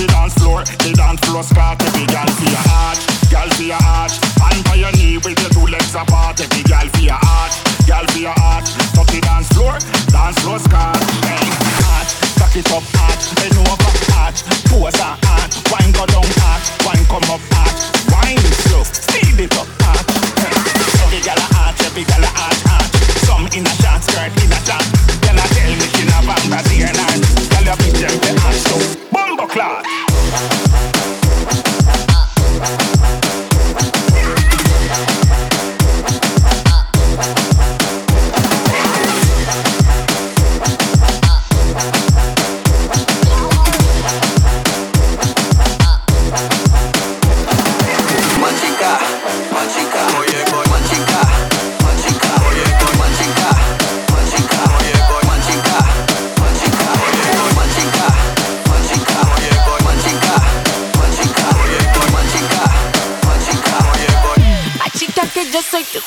the dance floor, the dance floor spot. Every girl feel hot, arch, girl for your arch. By your knee with your two legs apart. Every girl feel hot, arch, girl for your arch. Touch the dance floor, dance floor spot. Hey, arch, cock it up.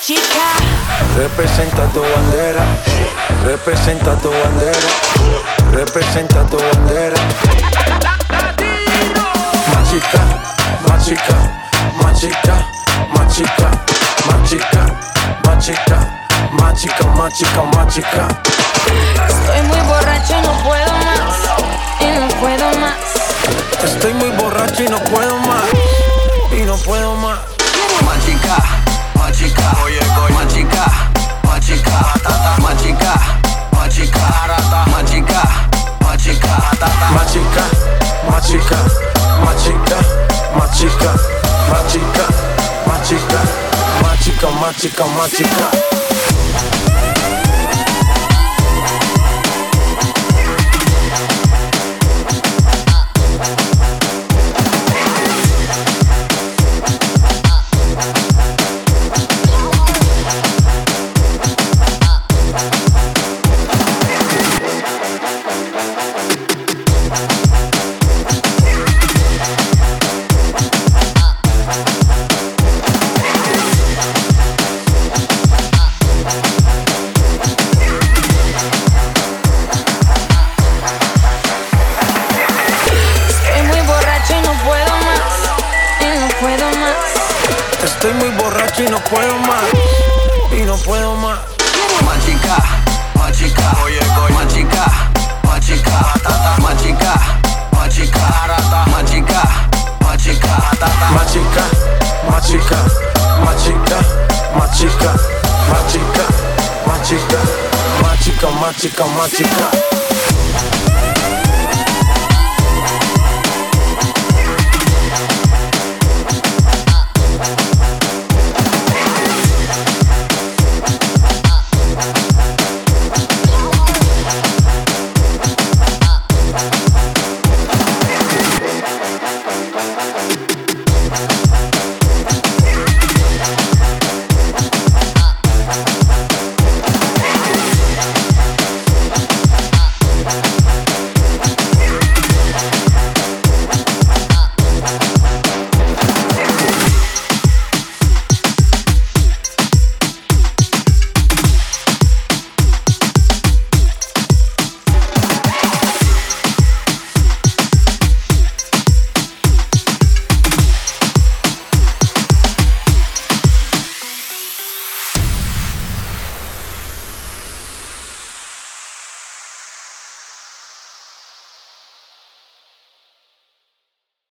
Chica. Representa tu bandera, representa tu bandera, representa tu bandera. Machica, machica, machica, machica, machica, machica, machica, machica, machica. Estoy muy borracho y no puedo más. Y no puedo más. Estoy muy borracho y no puedo más. Machica, machica, machica, machica, machica. Estoy muy borracho y no puedo más. Y no puedo más. machica, machica, oye, machica, machica, machica, machica, machica, machica, Machica, machica, machica, machica, machica, machica, machica, machica, machica.